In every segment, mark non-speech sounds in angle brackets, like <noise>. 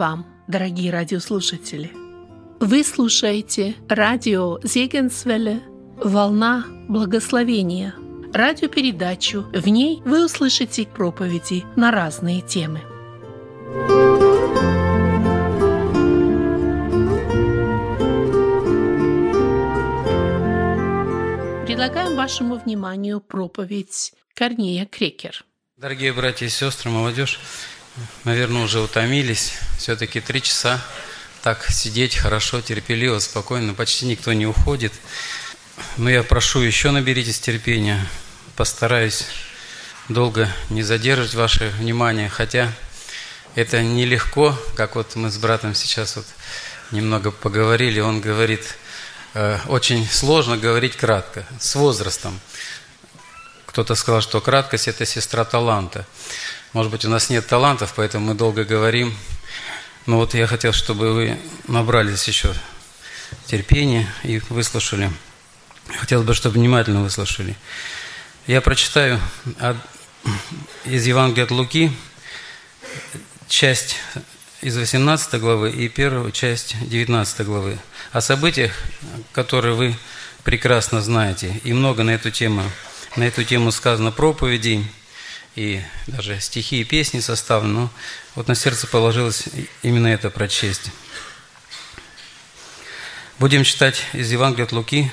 Вам, дорогие радиослушатели! Вы слушаете радио Зегенсвелле «Волна благословения» радиопередачу. В ней вы услышите проповеди на разные темы. Предлагаем вашему вниманию проповедь Корнея Крекер. Дорогие братья и сестры, молодежь, наверное, уже утомились. Все-таки три часа так сидеть хорошо, терпеливо, спокойно. Почти никто не уходит. Но я прошу, еще наберитесь терпения. Постараюсь долго не задерживать ваше внимание. Хотя это нелегко, как вот мы с братом сейчас вот немного поговорили. Он говорит, э, очень сложно говорить кратко, с возрастом. Кто-то сказал, что краткость – это сестра таланта. Может быть, у нас нет талантов, поэтому мы долго говорим. Но вот я хотел, чтобы вы набрались еще терпения и выслушали. Хотелось бы, чтобы внимательно выслушали. Я прочитаю из Евангелия от Луки часть из 18 главы и первую часть 19 главы о событиях, которые вы прекрасно знаете, и много на эту тему на эту тему сказано проповедей, и даже стихи и песни составлены, но вот на сердце положилось именно это прочесть. Будем читать из Евангелия от Луки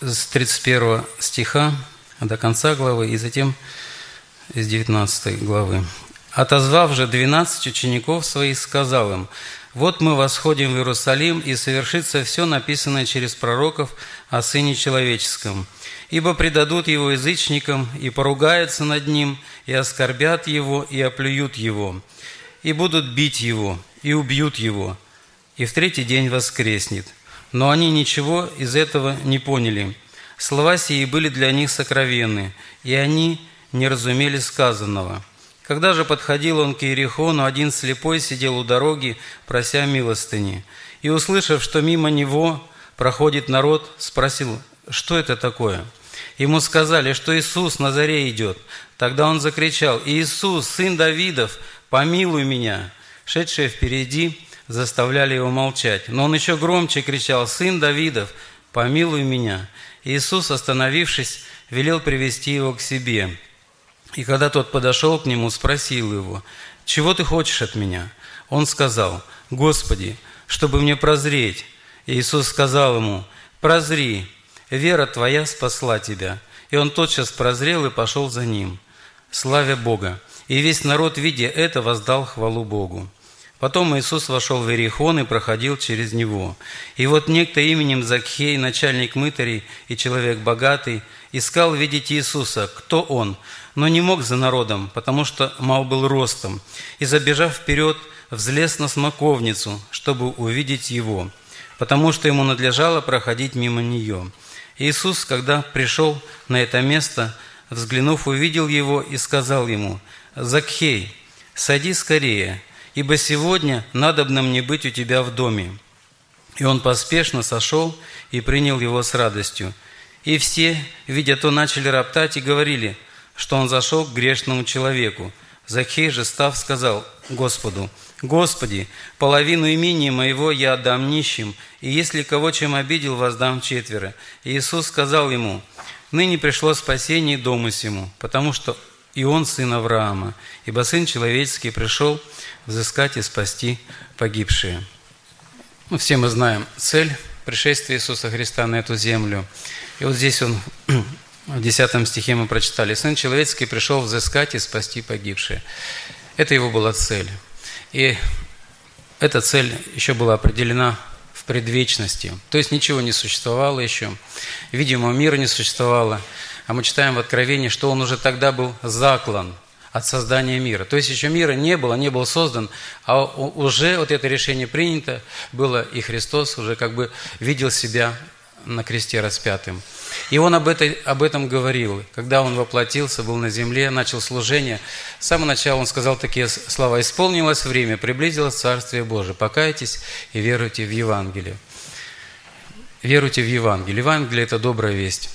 с 31 стиха до конца главы и затем из 19 главы. «Отозвав же двенадцать учеников своих, сказал им, «Вот мы восходим в Иерусалим, и совершится все написанное через пророков о Сыне Человеческом» ибо предадут его язычникам, и поругаются над ним, и оскорбят его, и оплюют его, и будут бить его, и убьют его, и в третий день воскреснет. Но они ничего из этого не поняли. Слова сии были для них сокровенны, и они не разумели сказанного. Когда же подходил он к Иерихону, один слепой сидел у дороги, прося милостыни. И, услышав, что мимо него проходит народ, спросил, что это такое – Ему сказали, что Иисус на заре идет. Тогда он закричал, «Иисус, сын Давидов, помилуй меня!» Шедшие впереди заставляли его молчать. Но он еще громче кричал, «Сын Давидов, помилуй меня!» Иисус, остановившись, велел привести его к себе. И когда тот подошел к нему, спросил его, «Чего ты хочешь от меня?» Он сказал, «Господи, чтобы мне прозреть». Иисус сказал ему, «Прозри, вера твоя спасла тебя». И он тотчас прозрел и пошел за ним, славя Бога. И весь народ, видя это, воздал хвалу Богу. Потом Иисус вошел в Иерихон и проходил через него. И вот некто именем Закхей, начальник мытарей и человек богатый, искал видеть Иисуса, кто он, но не мог за народом, потому что мал был ростом. И, забежав вперед, взлез на смоковницу, чтобы увидеть его, потому что ему надлежало проходить мимо нее. Иисус, когда пришел на это место, взглянув, увидел его и сказал ему, «Закхей, сади скорее, ибо сегодня надобно мне быть у тебя в доме». И он поспешно сошел и принял его с радостью. И все, видя то, начали роптать и говорили, что он зашел к грешному человеку. Закхей же, став, сказал Господу, «Господи, половину имения моего я отдам нищим, и если кого чем обидел, воздам четверо». И Иисус сказал ему, «Ныне пришло спасение дому сему, потому что и он сын Авраама, ибо сын человеческий пришел взыскать и спасти погибшие». Ну, все мы знаем цель пришествия Иисуса Христа на эту землю. И вот здесь он, <clears throat> в 10 стихе мы прочитали, «Сын человеческий пришел взыскать и спасти погибшие». Это его была цель. И эта цель еще была определена в предвечности. То есть ничего не существовало еще, видимого мира не существовало. А мы читаем в Откровении, что он уже тогда был заклан от создания мира. То есть еще мира не было, не был создан, а уже вот это решение принято было, и Христос уже как бы видел себя на кресте распятым. И он об, этой, об этом говорил, когда он воплотился, был на земле, начал служение. С самого начала он сказал такие слова. «Исполнилось время, приблизилось Царствие Божие. Покайтесь и веруйте в Евангелие». Веруйте в Евангелие. Евангелие – это добрая весть.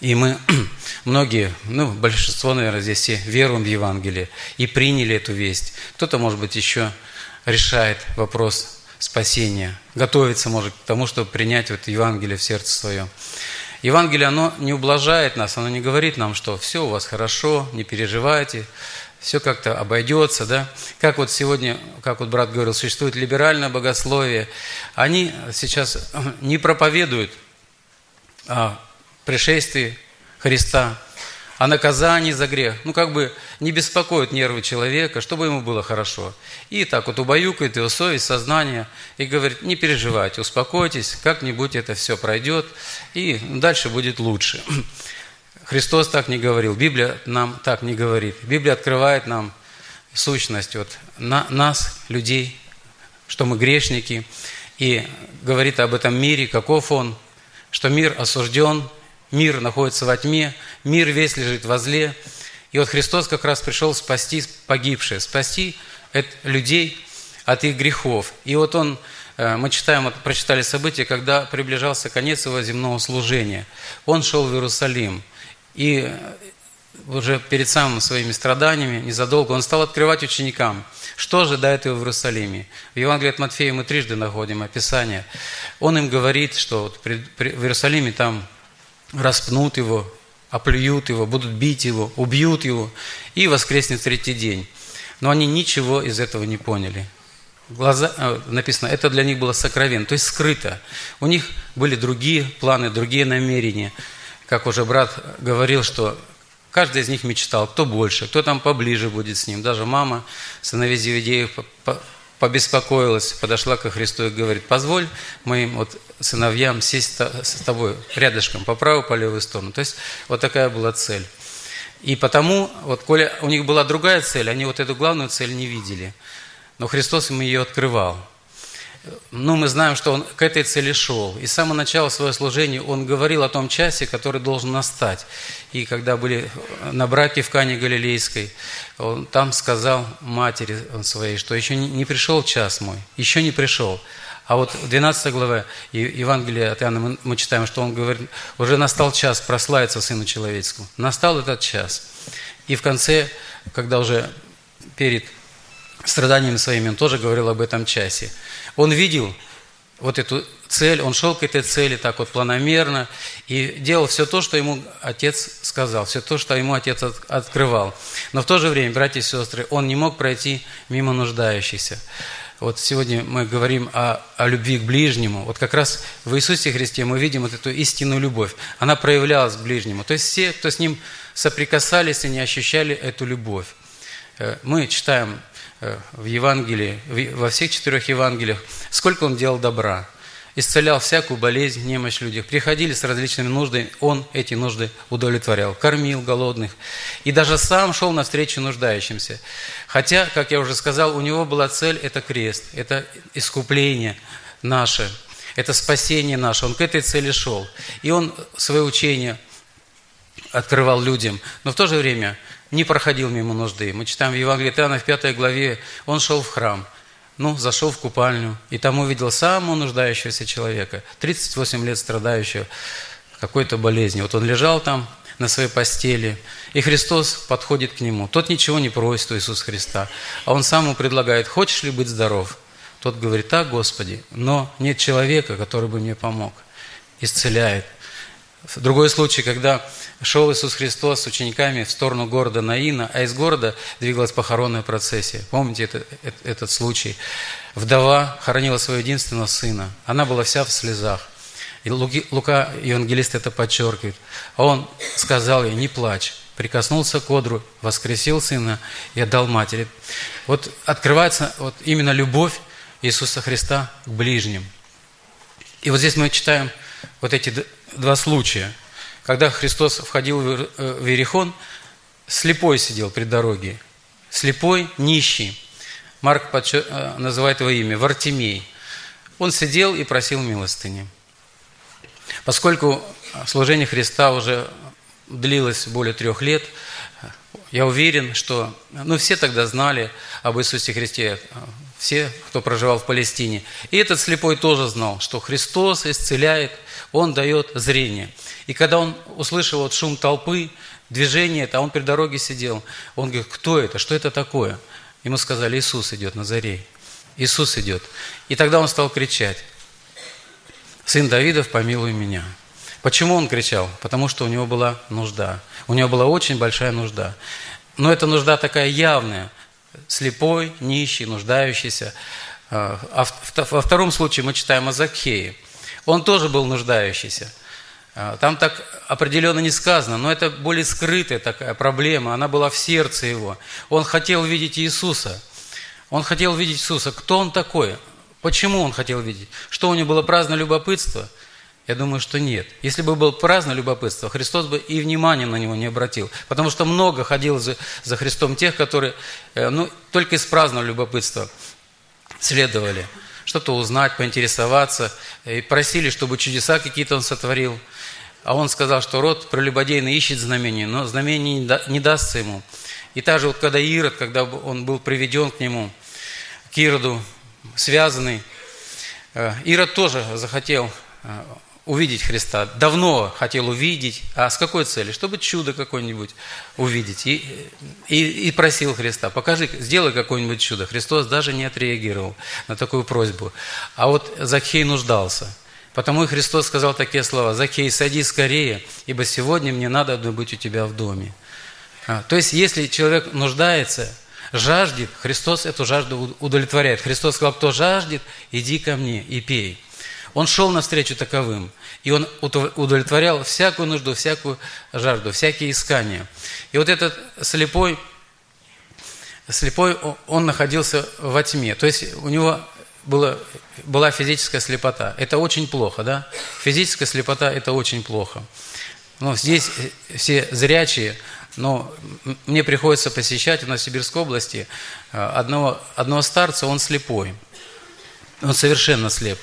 И мы, <clears throat> многие, ну, большинство, наверное, здесь все веруем в Евангелие и приняли эту весть. Кто-то, может быть, еще решает вопрос спасения, готовится, может, к тому, чтобы принять вот Евангелие в сердце свое. Евангелие, оно не ублажает нас, оно не говорит нам, что все у вас хорошо, не переживайте, все как-то обойдется, да. Как вот сегодня, как вот брат говорил, существует либеральное богословие. Они сейчас <clears throat> не проповедуют о пришествии Христа, о наказании за грех. Ну, как бы не беспокоит нервы человека, чтобы ему было хорошо. И так вот убаюкает его совесть, сознание и говорит, не переживайте, успокойтесь, как-нибудь это все пройдет, и дальше будет лучше. <clears throat> Христос так не говорил, Библия нам так не говорит. Библия открывает нам сущность вот, на, нас, людей, что мы грешники, и говорит об этом мире, каков он, что мир осужден, мир находится во тьме, мир весь лежит во зле. И вот Христос как раз пришел спасти погибшие, спасти людей от их грехов. И вот он, э, мы читаем, прочитали события, когда приближался конец его земного служения. Он шел в Иерусалим. И уже перед самыми своими страданиями, незадолго, он стал открывать ученикам, что ожидает его в Иерусалиме. В Евангелии от Матфея мы трижды находим описание. Он им говорит, что вот в Иерусалиме там распнут его, оплюют его, будут бить его, убьют его и воскреснет третий день. Но они ничего из этого не поняли. Глаза, э, написано, это для них было сокровенно, то есть скрыто. У них были другие планы, другие намерения. Как уже брат говорил, что каждый из них мечтал, кто больше, кто там поближе будет с ним. Даже мама сыновей Зеведеев побеспокоилась, подошла ко Христу и говорит, позволь моим вот сыновьям сесть с тобой рядышком, по правую, по левую сторону. То есть вот такая была цель. И потому, вот, коли у них была другая цель, они вот эту главную цель не видели. Но Христос им ее открывал. Ну, мы знаем, что он к этой цели шел. И с самого начала своего служения он говорил о том часе, который должен настать. И когда были на браке в Кане Галилейской, он там сказал матери своей, что еще не пришел час мой, еще не пришел. А вот в 12 главе Евангелия от Иоанна мы читаем, что он говорит, уже настал час прославиться Сыну Человеческому. Настал этот час. И в конце, когда уже перед страданиями своими, он тоже говорил об этом часе. Он видел вот эту цель, он шел к этой цели так вот планомерно и делал все то, что ему отец сказал, все то, что ему отец открывал. Но в то же время, братья и сестры, он не мог пройти мимо нуждающихся. Вот сегодня мы говорим о, о любви к ближнему. Вот как раз в Иисусе Христе мы видим вот эту истинную любовь. Она проявлялась к ближнему. То есть все, кто с ним соприкасались и не ощущали эту любовь. Э, мы читаем в Евангелии, во всех четырех Евангелиях, сколько он делал добра – исцелял всякую болезнь, немощь людях. Приходили с различными нуждами, он эти нужды удовлетворял, кормил голодных. И даже сам шел навстречу нуждающимся. Хотя, как я уже сказал, у него была цель – это крест, это искупление наше, это спасение наше. Он к этой цели шел. И он свое учение открывал людям, но в то же время не проходил мимо нужды. Мы читаем в Евангелии Иоанна в пятой главе, он шел в храм – ну, зашел в купальню, и там увидел самого нуждающегося человека, 38 лет страдающего какой-то болезнью. Вот он лежал там на своей постели, и Христос подходит к нему. Тот ничего не просит у Иисуса Христа, а он сам ему предлагает, хочешь ли быть здоров? Тот говорит, так, Господи, но нет человека, который бы мне помог. Исцеляет. Другой случай, когда шел Иисус Христос с учениками в сторону города Наина, а из города двигалась похоронная процессия. Помните это, это, этот случай? Вдова хоронила своего единственного сына. Она была вся в слезах. И Лука, евангелист, это подчеркивает. А он сказал ей, не плачь. Прикоснулся к одру, воскресил сына и отдал матери. Вот открывается вот именно любовь Иисуса Христа к ближним. И вот здесь мы читаем вот эти два случая. Когда Христос входил в э, Иерихон, слепой сидел при дороге. Слепой, нищий. Марк э, называет его имя, Вартимей. Он сидел и просил милостыни. Поскольку служение Христа уже длилось более трех лет, я уверен, что ну, все тогда знали об Иисусе Христе, все, кто проживал в Палестине. И этот слепой тоже знал, что Христос исцеляет – он дает зрение. И когда он услышал вот шум толпы, движение, а он при дороге сидел, он говорит, кто это, что это такое? Ему сказали, Иисус идет на заре. Иисус идет. И тогда он стал кричать, сын Давидов, помилуй меня. Почему он кричал? Потому что у него была нужда. У него была очень большая нужда. Но эта нужда такая явная. Слепой, нищий, нуждающийся. А, а во втором случае мы читаем о Закхее. Он тоже был нуждающийся. А, там так определенно не сказано, но это более скрытая такая проблема, она была в сердце его. Он хотел видеть Иисуса. Он хотел видеть Иисуса. Кто он такой? Почему он хотел видеть? Что у него было праздное любопытство – я думаю, что нет. Если бы был праздно любопытство, Христос бы и внимания на него не обратил. Потому что много ходил за, за Христом тех, которые э, ну, только из праздного любопытства следовали. Что-то узнать, поинтересоваться. И просили, чтобы чудеса какие-то он сотворил. А он сказал, что род прелюбодейный ищет знамения, но знамений не дастся ему. И также вот когда Ирод, когда он был приведен к нему, к Ироду, связанный, э, Ирод тоже захотел э, увидеть Христа. Давно хотел увидеть. А с какой целью? Чтобы чудо какое-нибудь увидеть. И, и, и просил Христа, покажи, сделай какое-нибудь чудо. Христос даже не отреагировал на такую просьбу. А вот Закхей нуждался. Потому и Христос сказал такие слова. Закхей, сади скорее, ибо сегодня мне надо быть у тебя в доме. А, то есть, если человек нуждается, жаждет, Христос эту жажду удовлетворяет. Христос сказал, кто жаждет, иди ко мне и пей. Он шел навстречу таковым, и он удовлетворял всякую нужду, всякую жажду, всякие искания. И вот этот слепой, слепой, он находился во тьме. То есть у него было, была физическая слепота. Это очень плохо, да? Физическая слепота – это очень плохо. Но здесь все зрячие, но мне приходится посещать в Новосибирской области э, одного, одного старца, он слепой. Он совершенно слеп.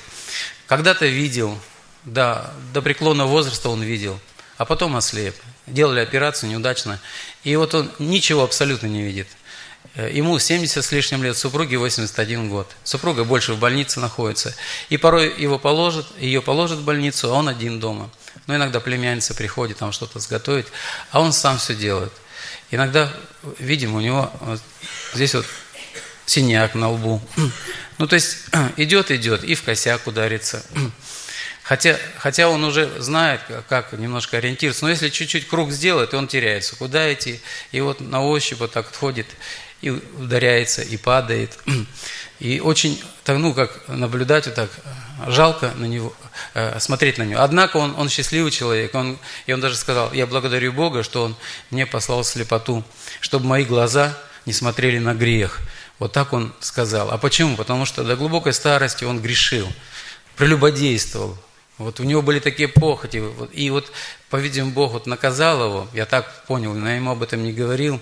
Когда-то видел, да, до преклонного возраста он видел, а потом ослеп. Делали операцию неудачно. И вот он ничего абсолютно не видит. Э, ему 70 с лишним лет, супруге 81 год. Супруга больше в больнице находится. И порой его положат, ее положат в больницу, а он один дома. Но иногда племянница приходит, там что-то сготовить, а он сам все делает. Иногда видим, у него вот здесь вот синяк на лбу. Ну, то есть <clears throat> идет, идет, и в косяк ударится. <clears throat> Хотя, хотя он уже знает, как немножко ориентироваться, но если чуть-чуть круг сделает, он теряется. Куда идти? И вот на ощупь вот так ходит, и ударяется, и падает. <clears throat> И очень, ну, как наблюдать вот так, жалко на него, э, смотреть на него. Однако он, он счастливый человек, он, и он даже сказал, я благодарю Бога, что он мне послал слепоту, чтобы мои глаза не смотрели на грех. Вот так он сказал. А почему? Потому что до глубокой старости он грешил, прелюбодействовал. Вот у него были такие похоти. И вот, по-видимому, Бог вот наказал его, я так понял, но я ему об этом не говорил.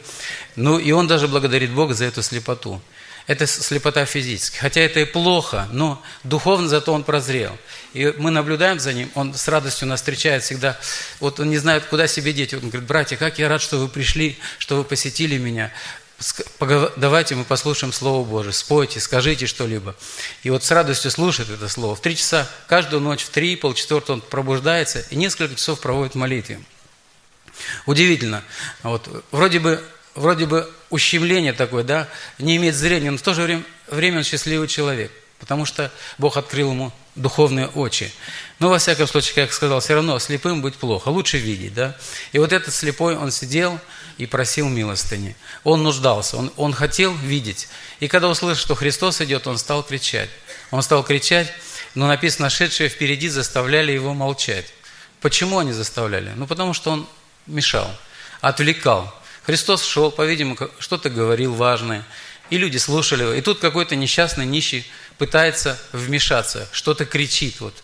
Ну, и он даже благодарит Бога за эту слепоту. Это слепота физически. Хотя это и плохо, но духовно зато он прозрел. И мы наблюдаем за ним, он с радостью нас встречает всегда. Вот он не знает, куда себе деть. Он говорит, братья, как я рад, что вы пришли, что вы посетили меня давайте мы послушаем Слово Божие, спойте, скажите что-либо. И вот с радостью слушает это Слово. В три часа, каждую ночь, в три, полчетвертого он пробуждается и несколько часов проводит в молитве. Удивительно. Вот, вроде бы вроде бы ущемление такое, да, не имеет зрения, но в то же время, время он счастливый человек, потому что Бог открыл ему духовные очи. Но, во всяком случае, как я сказал, все равно слепым быть плохо, лучше видеть, да. И вот этот слепой, он сидел, и просил милостыни. Он нуждался, он, он хотел видеть. И когда услышал, что Христос идет, он стал кричать. Он стал кричать, но написано, шедшие впереди заставляли его молчать. Почему они заставляли? Ну, потому что он мешал, отвлекал. Христос шел, по-видимому, что-то говорил важное, и люди слушали его. И тут какой-то несчастный нищий пытается вмешаться, что-то кричит. Вот.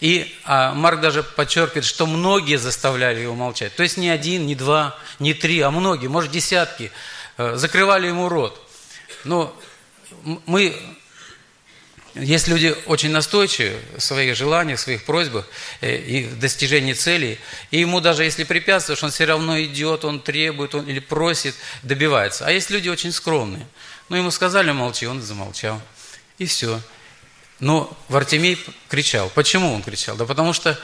И а, Марк даже подчеркивает, что многие заставляли его молчать. То есть не один, не два, не три, а многие, может десятки, э, закрывали ему рот. Но мы, есть люди очень настойчивые в своих желаниях, в своих просьбах э, и в достижении целей. И ему даже если препятствуешь, он все равно идет, он требует он, или просит, добивается. А есть люди очень скромные. Ну, ему сказали молчи, он замолчал. И все. Но Вартимей кричал. Почему он кричал? Да потому что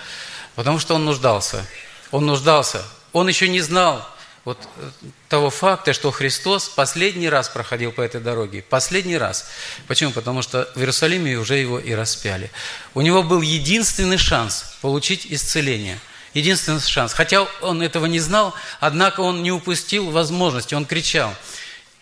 Потому что он нуждался. Он нуждался. Он еще не знал вот э, того факта, что Христос последний раз проходил по этой дороге. Последний раз. Почему? Потому что в Иерусалиме уже его и распяли. У него был единственный шанс получить исцеление. Единственный шанс. Хотя он этого не знал, однако он не упустил возможности. Он кричал.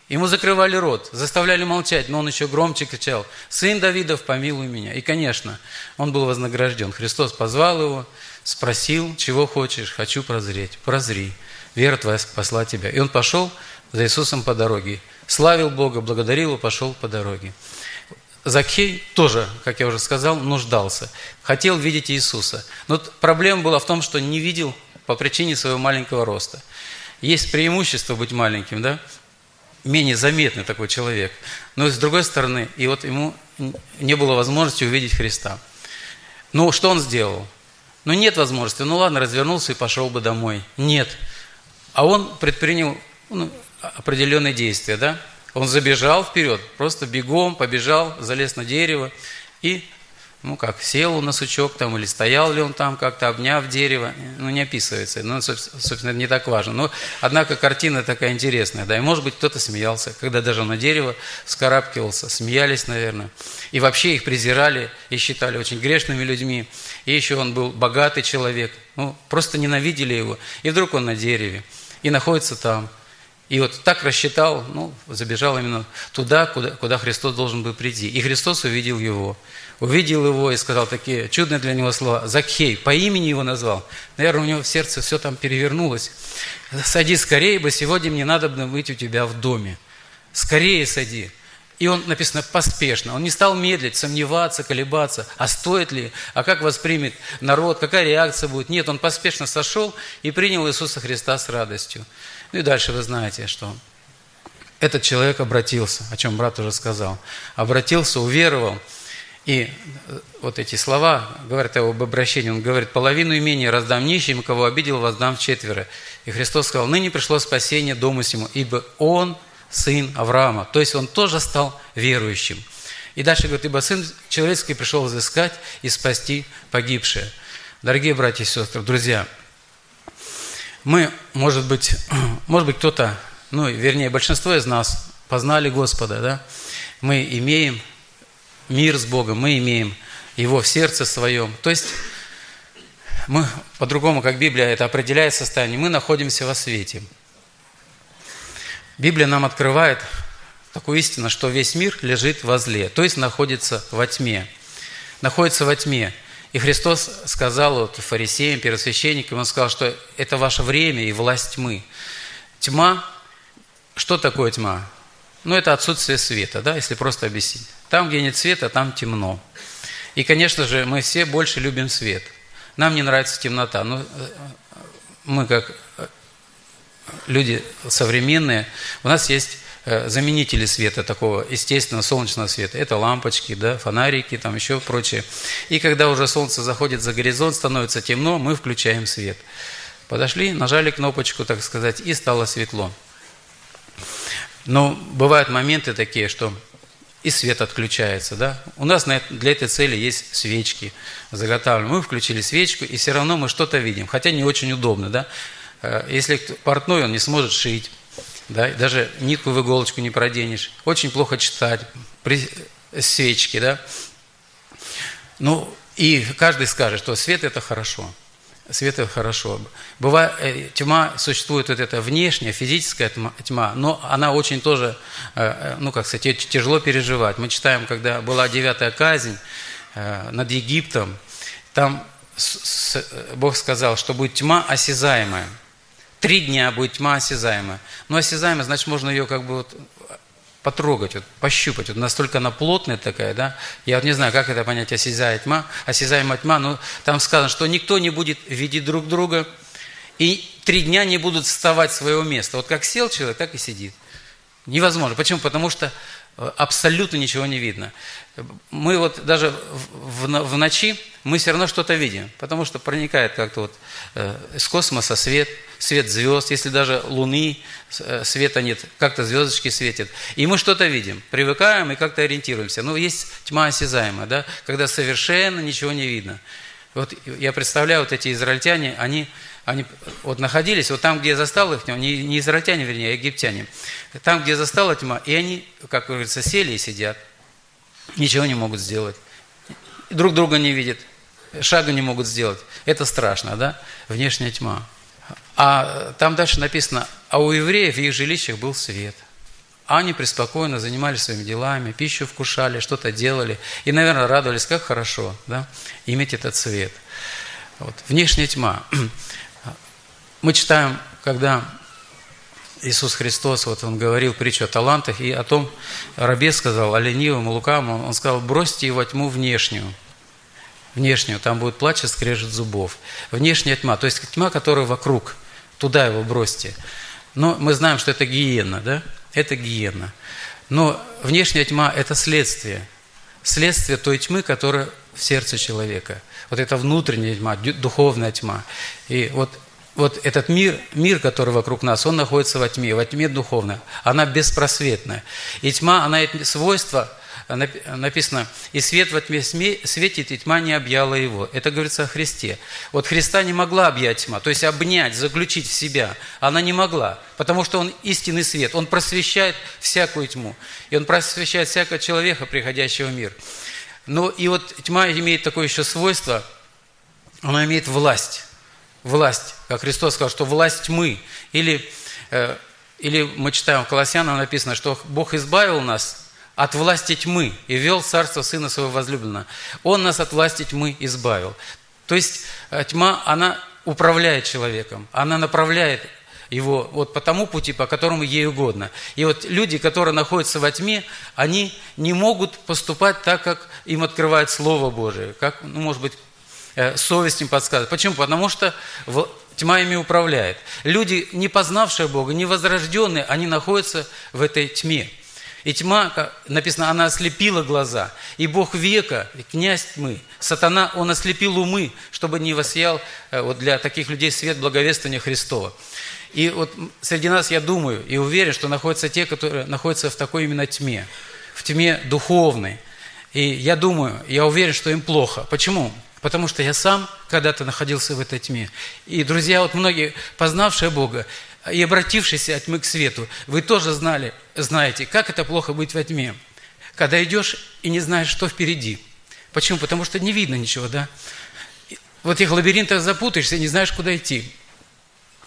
Ему закрывали рот, заставляли молчать, но он еще громче кричал, «Сын Давидов, помилуй меня». И, конечно, он был вознагражден. Христос позвал его, спросил, чего хочешь, хочу прозреть. Прозри, вера твоя спасла тебя. И он пошел за Иисусом по дороге. Славил Бога, благодарил и пошел по дороге. Закхей тоже, как я уже сказал, нуждался. Хотел видеть Иисуса. Но проблема была в том, что не видел по причине своего маленького роста. Есть преимущество быть маленьким, да? Менее заметный такой человек. Но с другой стороны, и вот ему не было возможности увидеть Христа. Ну, что он сделал? Ну, нет возможности. Ну, ладно, развернулся и пошел бы домой. Нет. А он предпринял ну, определенные действия, да? Он забежал вперед, просто бегом побежал, залез на дерево и ну как, сел на сучок там, или стоял ли он там как-то, обняв дерево, ну не описывается, ну, собственно, не так важно. Но, однако, картина такая интересная, да, и, может быть, кто-то смеялся, когда даже на дерево вскарабкивался, смеялись, наверное, и вообще их презирали и считали очень грешными людьми, и еще он был богатый человек, ну, просто ненавидели его, и вдруг он на дереве, и находится там, и вот так рассчитал, ну, забежал именно туда, куда, куда Христос должен был прийти. И Христос увидел его. Увидел его и сказал такие чудные для него слова. Закхей, по имени его назвал. Наверное, у него в сердце все там перевернулось. Сади скорее бы, сегодня мне надо быть у тебя в доме. Скорее сади. И он, написано, поспешно. Он не стал медлить, сомневаться, колебаться. А стоит ли? А как воспримет народ? Какая реакция будет? Нет, он поспешно сошел и принял Иисуса Христа с радостью. Ну и дальше вы знаете, что этот человек обратился, о чем брат уже сказал. Обратился, уверовал. И э, вот эти слова говорят об обращении. Он говорит, половину имения раздам нищим, кого обидел, воздам в четверо. И Христос сказал, ныне пришло спасение дому сему, ибо он сын Авраама. То есть он тоже стал верующим. И дальше говорит, ибо сын человеческий пришел взыскать и спасти погибшее. Дорогие братья и сестры, друзья, мы, может быть, <clears throat> может быть кто-то, ну, вернее, большинство из нас познали Господа, да? Мы имеем мир с Богом, мы имеем Его в сердце своем. То есть мы, по-другому, как Библия это определяет состояние, мы находимся во свете. Библия нам открывает такую истину, что весь мир лежит во зле, то есть находится во тьме. Находится во тьме. И Христос сказал вот фарисеям, первосвященникам, Он сказал, что это ваше время и власть тьмы. Тьма, что такое тьма? Ну, это отсутствие света, да, если просто объяснить. Там, где нет света, там темно. И, конечно же, мы все больше любим свет. Нам не нравится темнота. Но э, мы, как э, люди современные, у нас есть Э, заменители света такого естественного солнечного света. Это лампочки, да, фонарики, там еще прочее. И когда уже солнце заходит за горизонт, становится темно, мы включаем свет. Подошли, нажали кнопочку, так сказать, и стало светло. Но бывают моменты такие, что и свет отключается. Да? У нас для этой цели есть свечки заготавливаем. Мы включили свечку, и все равно мы что-то видим, хотя не очень удобно. Да? Э, если портной, он не сможет шить, да, даже нитку в иголочку не проденешь. Очень плохо читать при свечке, да. Ну, и каждый скажет, что свет – это хорошо. Свет – это хорошо. Бывает, э, тьма, существует вот эта внешняя, физическая тьма, но она очень тоже, э, э, ну, как сказать, тяжело переживать. Мы читаем, когда была девятая казнь над Египтом, там Бог сказал, что будет тьма осязаемая – Три дня будет тьма осязаемая. Но осязаемая, значит, можно ее как бы вот потрогать, вот, пощупать. Вот настолько она плотная такая, да. Я вот не знаю, как это понять, осязаемая тьма, осязаемая тьма, но там сказано, что никто не будет видеть друг друга, и три дня не будут вставать с своего места. Вот как сел человек, так и сидит. Невозможно. Почему? Потому что абсолютно ничего не видно. Мы вот даже в, в, ночи, мы все равно что-то видим, потому что проникает как-то вот э, из космоса свет, свет звезд, если даже луны э, света нет, как-то звездочки светят. И мы что-то видим, привыкаем и как-то ориентируемся. Но есть тьма осязаемая, да, когда совершенно ничего не видно. Вот я представляю, вот эти израильтяне, они, они вот находились, вот там, где я застал их, не, не израильтяне, вернее, а египтяне, там, где я застал тьма, и они, как говорится, сели и сидят, ничего не могут сделать, друг друга не видят, шага не могут сделать. Это страшно, да? Внешняя тьма. А там дальше написано, а у евреев в их жилищах был свет – они преспокойно занимались своими делами, пищу вкушали, что-то делали. И, наверное, радовались, как хорошо да, иметь этот свет. Вот. Внешняя тьма. <clears throat> Мы читаем, когда Иисус Христос, вот Он говорил притчу о талантах, и о том, рабе сказал, о ленивом, лукавом, Он сказал, бросьте его тьму внешнюю. Внешнюю, там будет плач и скрежет зубов. Внешняя тьма, то есть тьма, которая вокруг, туда его бросьте. Но мы знаем, что это гиена, да? это гиена. Но внешняя тьма – это следствие. Следствие той тьмы, которая в сердце человека. Вот это внутренняя тьма, духовная тьма. И вот, вот этот мир, мир, который вокруг нас, он находится во тьме, во тьме духовной. Она беспросветная. И тьма, она имеет свойство написано, «И свет во тьме светит, и тьма не объяла его». Это говорится о Христе. Вот Христа не могла объять тьма, то есть обнять, заключить в себя. Она не могла, потому что Он истинный свет. Он просвещает всякую тьму. И Он просвещает всякого человека, приходящего в мир. Но и вот тьма имеет такое еще свойство, она имеет власть. Власть. Как Христос сказал, что власть тьмы. Или, э, или мы читаем в Колоссянам написано, что Бог избавил нас от власти тьмы и вел царство Сына Своего возлюбленного. Он нас от власти тьмы избавил. То есть э, тьма, она управляет человеком, она направляет его вот по тому пути, по которому ей угодно. И вот люди, которые находятся во тьме, они не могут поступать так, как им открывает Слово Божие, как, ну, может быть, совесть им подсказывает. Почему? Потому что тьма ими управляет. Люди, не познавшие Бога, не возрожденные, они находятся в этой тьме. И тьма, написано, она ослепила глаза. И Бог века, князь тьмы, сатана, он ослепил умы, чтобы не воссиял э, вот для таких людей свет благовествования Христова. И вот среди нас, я думаю и уверен, что находятся те, которые находятся в такой именно тьме, в тьме духовной. И я думаю, я уверен, что им плохо. Почему? Потому что я сам когда-то находился в этой тьме. И, друзья, вот многие, познавшие Бога, и обратившись от тьмы к свету, вы тоже знали, знаете, как это плохо быть во тьме, когда идешь и не знаешь, что впереди. Почему? Потому что не видно ничего, да? В этих лабиринтах запутаешься, не знаешь, куда идти.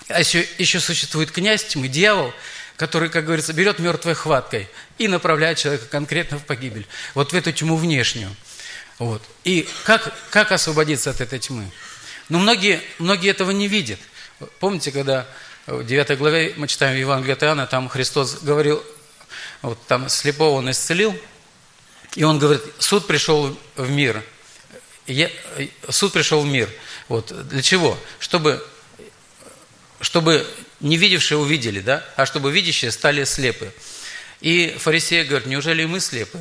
А еще, еще существует князь тьмы, дьявол, который, как говорится, берет мертвой хваткой и направляет человека конкретно в погибель. Вот в эту тьму внешнюю. Вот. И как, как освободиться от этой тьмы? Но ну, многие, многие этого не видят. Помните, когда в 9 главе мы читаем Евангелие от Иоанна, там Христос говорил, вот там слепого он исцелил, и он говорит, суд пришел в мир. Я, суд пришел в мир. Вот. Для чего? Чтобы, чтобы не видевшие увидели, да? а чтобы видящие стали слепы. И фарисеи говорят, неужели мы слепы?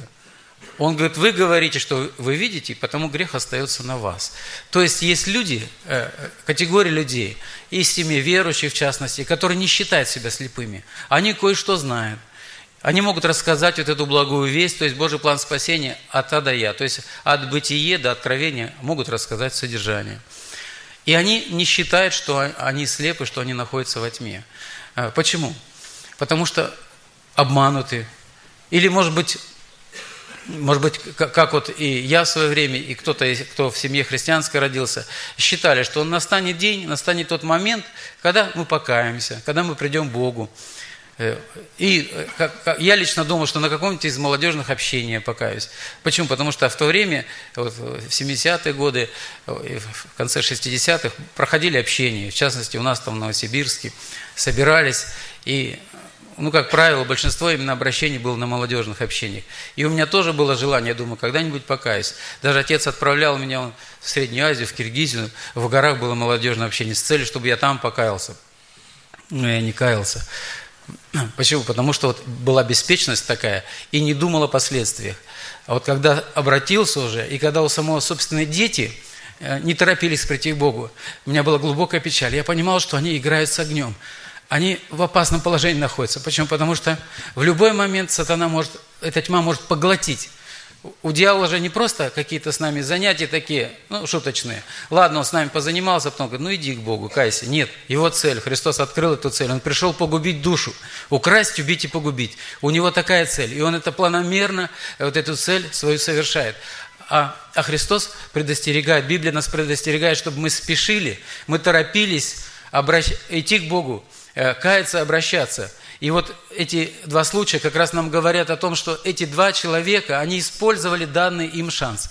Он говорит, вы говорите, что вы видите, потому грех остается на вас. То есть есть люди, э, категория людей, и семьи верующих в частности, которые не считают себя слепыми. Они кое-что знают. Они могут рассказать вот эту благую весть, то есть Божий план спасения от А до Я, то есть от бытия до откровения могут рассказать содержание. И они не считают, что они слепы, что они находятся во тьме. Э, почему? Потому что обмануты. Или, может быть, может быть, как вот и я в свое время, и кто-то, кто в семье христианской родился, считали, что настанет день, настанет тот момент, когда мы покаемся, когда мы придем к Богу. Э, и э, я лично думал, что на каком-нибудь из молодежных общений я покаюсь. Почему? Потому что в то время, вот в 70-е годы, в конце 60-х, проходили общения. В частности, у нас там в Новосибирске собирались и ну, как правило, большинство именно обращений было на молодежных общениях. И у меня тоже было желание, я думаю, когда-нибудь покаюсь. Даже отец отправлял меня в Среднюю Азию, в Киргизию, в горах было молодежное общение с целью, чтобы я там покаялся. Но я не каялся. Почему? Потому что вот была беспечность такая и не думал о последствиях. А вот когда обратился уже, и когда у самого собственные дети э, не торопились прийти к Богу, у меня была глубокая печаль. Я понимал, что они играют с огнем они в опасном положении находятся. Почему? Потому что в любой момент сатана может, эта тьма может поглотить у дьявола же не просто какие-то с нами занятия такие, ну, шуточные. Ладно, он с нами позанимался, потом говорит, ну иди к Богу, кайся. Нет, его цель, Христос открыл эту цель. Он пришел погубить душу, украсть, убить и погубить. У него такая цель. И он это планомерно, вот эту цель свою совершает. А, а Христос предостерегает, Библия нас предостерегает, чтобы мы спешили, мы торопились обращ... идти к Богу, э, каяться, обращаться – и вот эти два случая как раз нам говорят о том, что эти два человека, они использовали данный им шанс.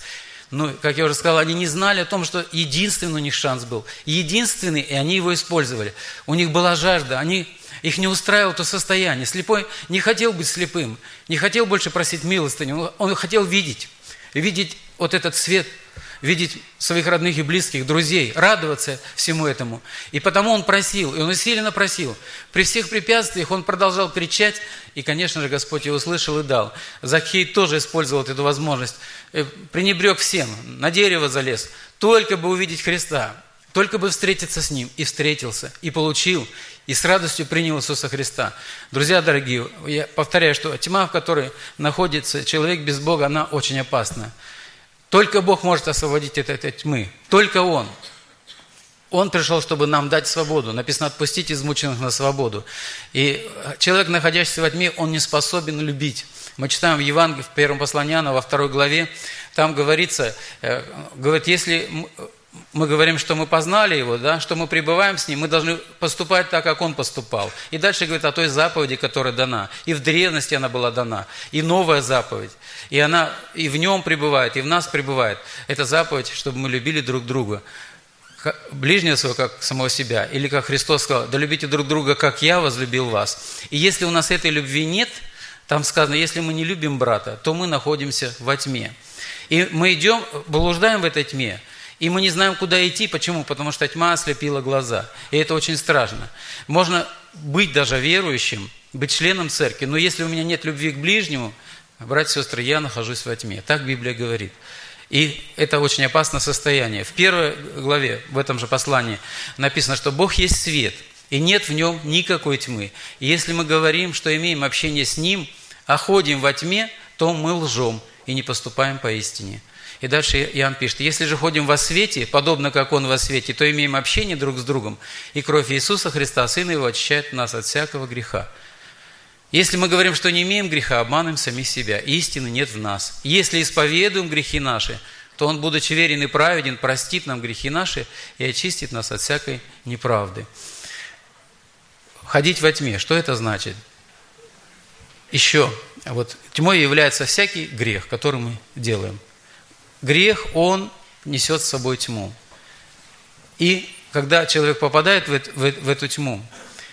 Ну, как я уже сказал, они не знали о том, что единственный у них шанс был. Единственный, и они его использовали. У них была жажда, они, их не устраивало то состояние. Слепой не хотел быть слепым, не хотел больше просить милостыню, он хотел видеть, видеть вот этот свет – видеть своих родных и близких, друзей, радоваться всему этому. И потому он просил, и он усиленно просил. При всех препятствиях он продолжал кричать, и, конечно же, Господь его услышал и дал. Захей тоже использовал эту возможность. Э, пренебрег всем, на дерево залез, только бы увидеть Христа, только бы встретиться с Ним. И встретился, и получил, и с радостью принял Иисуса Христа. Друзья дорогие, я повторяю, что тьма, в которой находится человек без Бога, она очень опасна. Только Бог может освободить от этой тьмы. Только Он. Он пришел, чтобы нам дать свободу. Написано, отпустить измученных на свободу. И человек, находящийся во тьме, он не способен любить. Мы читаем в Евангелии, в первом послании Иоанна, во второй главе, там говорится, э, говорит, если мы говорим, что мы познали Его, да, что мы пребываем с Ним, мы должны поступать так, как Он поступал. И дальше говорит о той заповеди, которая дана. И в древности она была дана, и новая заповедь. И она и в Нем пребывает, и в нас пребывает. Это заповедь, чтобы мы любили друг друга. Ближнего своего, как самого себя. Или как Христос сказал, да любите друг друга, как я возлюбил вас. И если у нас этой любви нет, там сказано, если мы не любим брата, то мы находимся во тьме. И мы идем, блуждаем в этой тьме. И мы не знаем, куда идти. Почему? Потому что тьма ослепила глаза. И это очень страшно. Можно быть даже верующим, быть членом церкви, но если у меня нет любви к ближнему, братья и сестры, я нахожусь во тьме. Так Библия говорит. И это очень опасное состояние. В первой главе, в этом же послании, написано, что Бог есть свет, и нет в нем никакой тьмы. И если мы говорим, что имеем общение с Ним, а ходим во тьме, то мы лжем и не поступаем поистине. И дальше Иоанн пишет, если же ходим во свете, подобно как Он во свете, то имеем общение друг с другом, и кровь Иисуса Христа, Сына Его, очищает нас от всякого греха. Если мы говорим, что не имеем греха, обманываем самих себя. Истины нет в нас. Если исповедуем грехи наши, то Он, будучи верен и праведен, простит нам грехи наши и очистит нас от всякой неправды. Ходить во тьме, что это значит? Еще, вот тьмой является всякий грех, который мы делаем – грех, он несет с собой тьму. И когда человек попадает в, в, в эту тьму,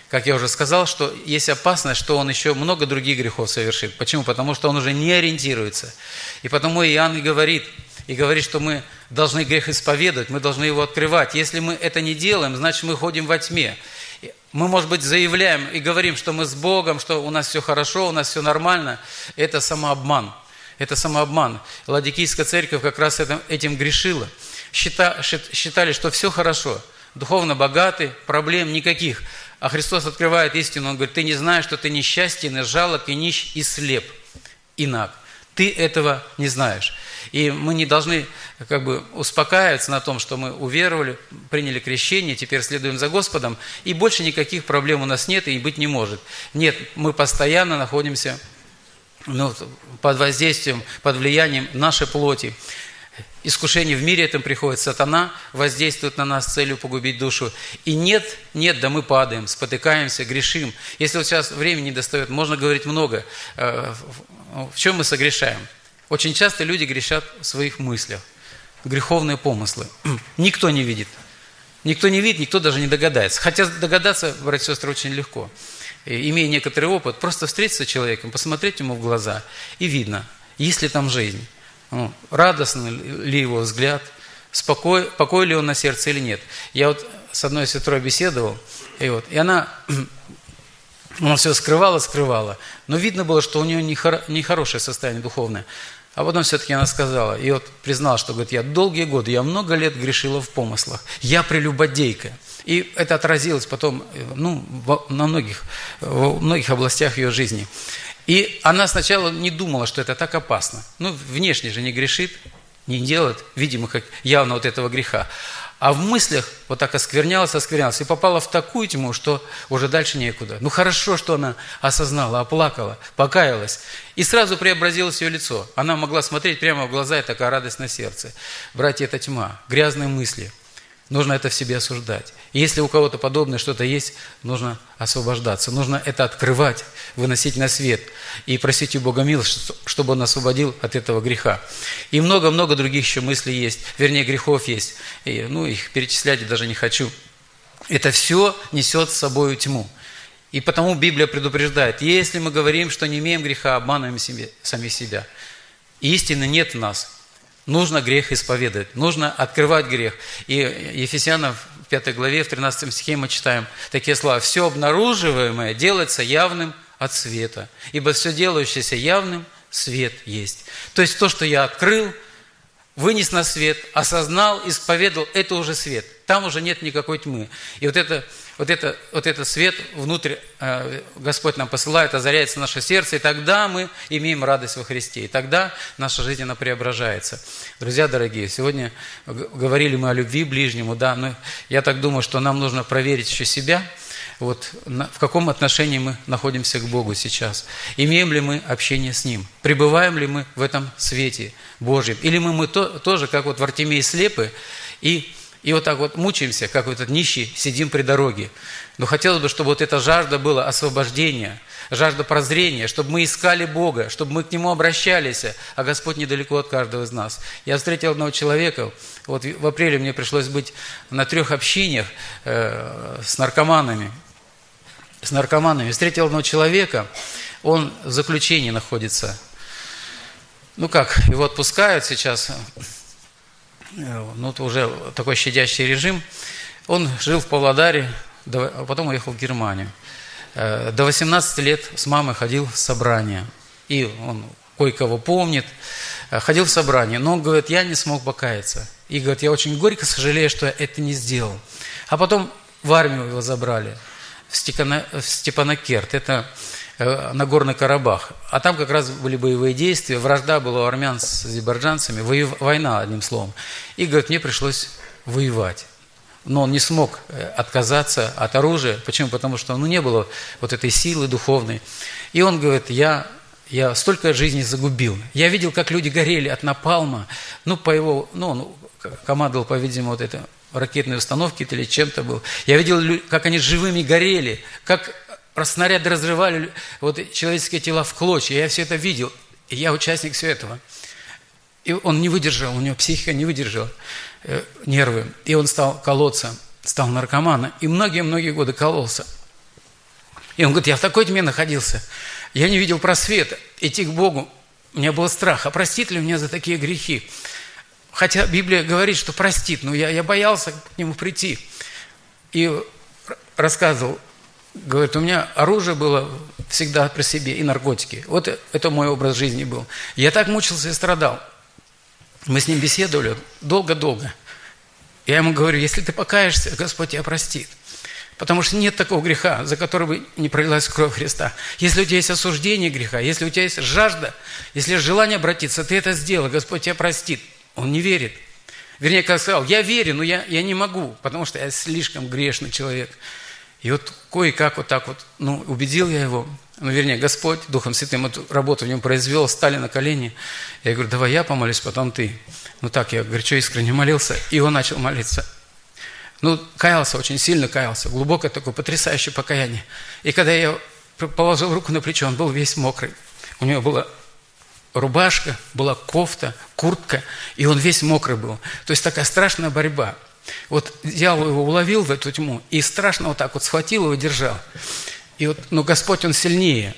как я уже сказал, что есть опасность, что он еще много других грехов совершит. Почему? Потому что он уже не ориентируется. И потому Иоанн и говорит, и говорит, что мы должны грех исповедовать, мы должны его открывать. Если мы это не делаем, значит мы ходим во тьме. Мы, может быть, заявляем и говорим, что мы с Богом, что у нас все хорошо, у нас все нормально. Это самообман. Это самообман. Ладикийская церковь как раз этим грешила. Считали, что все хорошо, духовно богаты, проблем никаких. А Христос открывает истину, Он говорит, ты не знаешь, что ты несчастен, и жалок, и нищ, и слеп, и наг. Ты этого не знаешь. И мы не должны как бы успокаиваться на том, что мы уверовали, приняли крещение, теперь следуем за Господом, и больше никаких проблем у нас нет и быть не может. Нет, мы постоянно находимся ну, под воздействием, под влиянием нашей плоти. Искушение в мире этом приходит, сатана воздействует на нас с целью погубить душу. И нет, нет, да мы падаем, спотыкаемся, грешим. Если вот сейчас времени не достает, можно говорить много. Э, в чем мы согрешаем? Очень часто люди грешат в своих мыслях. Греховные помыслы. <clears throat> Никто не видит. Никто не видит, никто даже не догадается. Хотя догадаться, братья и сестры, очень легко имея некоторый опыт, просто встретиться с человеком, посмотреть ему в глаза, и видно, есть ли там жизнь, ну, радостный ли его взгляд, спокой, покой ли он на сердце или нет. Я вот с одной сестрой беседовал, и, вот, и она, <clears throat> она все скрывала, скрывала, но видно было, что у нее нехорошее состояние духовное. А потом все-таки она сказала, и вот признала, что, говорит, я долгие годы, я много лет грешила в помыслах, я прелюбодейка. И это отразилось потом ну, на многих, в многих областях ее жизни. И она сначала не думала, что это так опасно. Ну, внешне же не грешит, не делает, видимо, как явно вот этого греха. А в мыслях вот так осквернялась, осквернялась и попала в такую тьму, что уже дальше некуда. Ну хорошо, что она осознала, оплакала, покаялась. И сразу преобразилось ее лицо. Она могла смотреть прямо в глаза, и такая радость на сердце. Братья, это тьма, грязные мысли – Нужно это в себе осуждать. Если у кого-то подобное что-то есть, нужно освобождаться. Нужно это открывать, выносить на свет и просить у Бога милость, чтобы Он освободил от этого греха. И много-много других еще мыслей есть, вернее, грехов есть. И, ну, их перечислять я даже не хочу. Это все несет с собой тьму. И потому Библия предупреждает, если мы говорим, что не имеем греха, обманываем себе, сами себя. Истины нет в нас – нужно грех исповедовать, нужно открывать грех. И Ефесянам 5 главе, в 13 стихе мы читаем такие слова. «Все обнаруживаемое делается явным от света, ибо все делающееся явным свет есть». То есть то, что я открыл, вынес на свет, осознал, исповедовал, это уже свет. Там уже нет никакой тьмы. И вот это вот, это, вот этот свет внутрь э, Господь нам посылает, озаряется наше сердце, и тогда мы имеем радость во Христе, и тогда наша жизнь, она преображается. Друзья дорогие, сегодня говорили мы о любви ближнему, да, но я так думаю, что нам нужно проверить еще себя, вот в каком отношении мы находимся к Богу сейчас. Имеем ли мы общение с Ним? Пребываем ли мы в этом свете Божьем? Или мы, мы то, тоже, как вот в Артемии слепы, и и вот так вот мучаемся, как вот этот нищий, сидим при дороге. Но хотелось бы, чтобы вот эта жажда была освобождения, жажда прозрения, чтобы мы искали Бога, чтобы мы к Нему обращались, а Господь недалеко от каждого из нас. Я встретил одного человека, вот в апреле мне пришлось быть на трех общиниях э, с наркоманами, с наркоманами. Встретил одного человека, он в заключении находится. Ну как, его отпускают сейчас, ну, это уже такой щадящий режим. Он жил в Павлодаре, а потом уехал в Германию. Э, до 18 лет с мамой ходил в собрание. И он кое-кого помнит. Э, ходил в собрание, но он говорит, я не смог покаяться. И говорит, я очень горько сожалею, что я это не сделал. А потом в армию его забрали, в Степанакерт. Это Э, на Горный Карабах. А там как раз были боевые действия, вражда была у армян с азербайджанцами, война, одним словом. И, говорит, мне пришлось воевать. Но он не смог э, отказаться от оружия. Почему? Потому что ну, не было вот этой силы духовной. И он говорит, я, я столько жизней загубил. Я видел, как люди горели от напалма. Ну, по его, ну, он командовал, по-видимому, вот это ракетной установки или чем-то был. Я видел, как они живыми горели, как снаряды разрывали вот человеческие тела в клочья. Я все это видел. И я участник всего этого. И он не выдержал, у него психика не выдержала, э, нервы. И он стал колоться, стал наркоманом. И многие-многие годы кололся. И он говорит, я в такой тьме находился. Я не видел просвета. Идти к Богу. У меня был страх. А простит ли меня за такие грехи? Хотя Библия говорит, что простит. Но я, я боялся к нему прийти. И рассказывал, Говорит, у меня оружие было всегда при себе и наркотики. Вот это мой образ жизни был. Я так мучился и страдал. Мы с ним беседовали долго-долго. Я ему говорю, если ты покаешься, Господь тебя простит. Потому что нет такого греха, за который бы не пролилась кровь Христа. Если у тебя есть осуждение греха, если у тебя есть жажда, если есть желание обратиться, ты это сделал, Господь тебя простит. Он не верит. Вернее, как сказал, я верю, но я, я не могу, потому что я слишком грешный человек. И вот кое-как вот так вот, ну, убедил я его, ну, вернее, Господь Духом Святым эту работу в нем произвел, стали на колени. Я говорю, давай я помолюсь, потом ты. Ну так, я горячо искренне молился, и он начал молиться. Ну, каялся, очень сильно каялся, глубокое такое потрясающее покаяние. И когда я положил руку на плечо, он был весь мокрый. У него была рубашка, была кофта, куртка, и он весь мокрый был. То есть такая страшная борьба – вот дьявол его уловил в эту тьму и страшно вот так вот схватил его держал. И вот, но Господь, Он сильнее.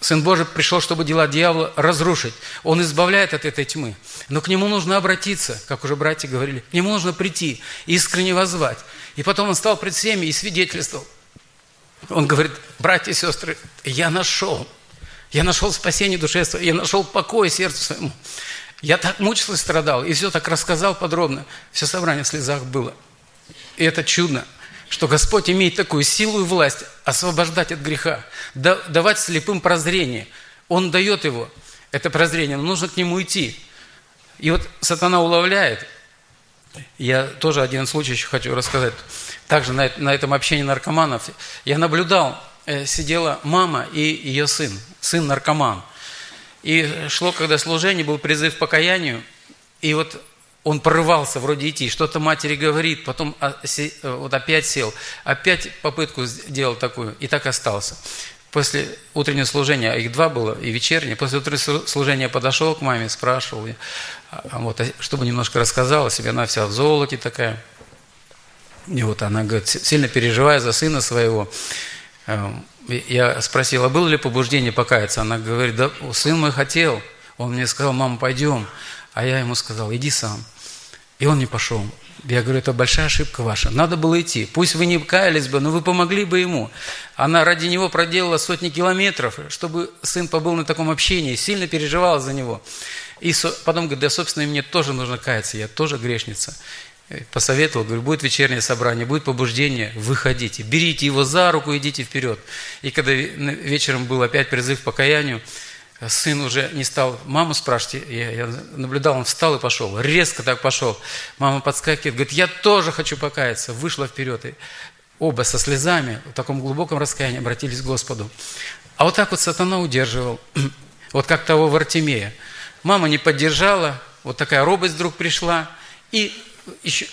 Сын Божий пришел, чтобы дела дьявола разрушить. Он избавляет от этой тьмы. Но к нему нужно обратиться, как уже братья говорили. К нему нужно прийти, искренне возвать. И потом он стал пред всеми и свидетельствовал. Он говорит, братья и сестры, я нашел. Я нашел спасение душе я нашел покой сердцу своему. Я так мучился страдал, и все так рассказал подробно. Все собрание в слезах было. И это чудно. что Господь имеет такую силу и власть освобождать от греха, давать слепым прозрение. Он дает его, это прозрение, но нужно к нему идти. И вот сатана уловляет. Я тоже один случай еще хочу рассказать. Также на, на этом общении наркоманов я наблюдал, э, сидела мама и ее сын, сын наркоман. И шло, когда служение, был призыв к покаянию, и вот он прорывался вроде идти, что-то матери говорит, потом а, э, вот опять сел, опять попытку сделал такую, и так остался. После утреннего служения, а их два было, и вечернее, после утреннего служения подошел к маме, спрашивал, а, вот, чтобы немножко рассказала себе, она вся в золоте такая. И вот она говорит, сильно переживая за сына своего, эм, я спросил, а было ли побуждение покаяться? Она говорит, да сын мой хотел. Он мне сказал, мама, пойдем. А я ему сказал, иди сам. И он не пошел. Я говорю, это большая ошибка ваша. Надо было идти. Пусть вы не каялись бы, но вы помогли бы ему. Она ради него проделала сотни километров, чтобы сын побыл на таком общении, сильно переживала за него. И потом говорит, да, собственно, мне тоже нужно каяться, я тоже грешница. Посоветовал, говорю, будет вечернее собрание, будет побуждение, выходите, берите его за руку, идите вперед. И когда вечером был опять призыв к покаянию, сын уже не стал маму спрашивать, я, я наблюдал, он встал и пошел, резко так пошел. Мама подскакивает, говорит, я тоже хочу покаяться, вышла вперед. И оба со слезами, в таком глубоком раскаянии обратились к Господу. А вот так вот сатана удерживал, <clears throat> вот как того в Артемея. Мама не поддержала, вот такая робость вдруг пришла, и еще,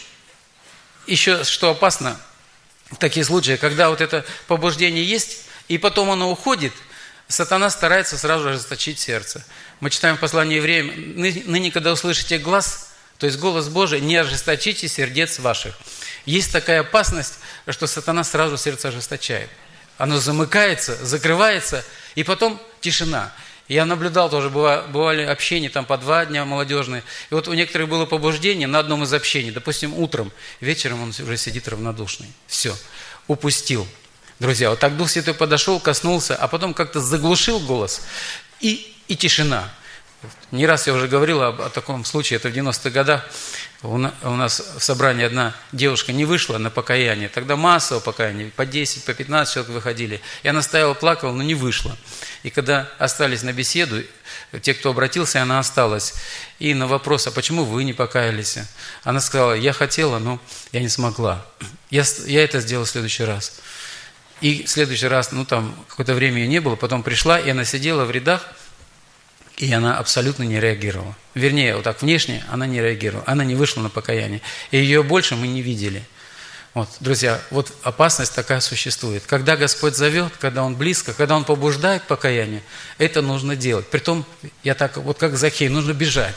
еще что опасно, такие случаи, когда вот это побуждение есть, и потом оно уходит, сатана старается сразу ожесточить сердце. Мы читаем в послании евреям, ныне, когда услышите глаз, то есть голос Божий, не ожесточите сердец ваших. Есть такая опасность, что сатана сразу сердце ожесточает. Оно замыкается, закрывается, и потом тишина. Я наблюдал тоже, бывали общения там по два дня молодежные. И вот у некоторых было побуждение на одном из общений, допустим, утром, вечером он уже сидит равнодушный. Все, упустил. Друзья, вот так Дух Святой подошел, коснулся, а потом как-то заглушил голос, и, и тишина. Не раз я уже говорил об, о таком случае, это в 90-х годах. У нас в собрании одна девушка не вышла на покаяние. Тогда массово покаяние, по 10, по 15 человек выходили. И она стояла, плакала, но не вышла. И когда остались на беседу, те, кто обратился, она осталась. И на вопрос, а почему вы не покаялись? Она сказала, я хотела, но я не смогла. Я, я это сделала в следующий раз. И в следующий раз, ну там, какое-то время ее не было, потом пришла, и она сидела в рядах, и она абсолютно не реагировала. Вернее, вот так внешне она не реагировала. Она не вышла на покаяние. И ее больше мы не видели. Вот, друзья, вот опасность такая существует. Когда Господь зовет, когда Он близко, когда Он побуждает к покаянию, это нужно делать. Притом, я так, вот как Захей, нужно бежать.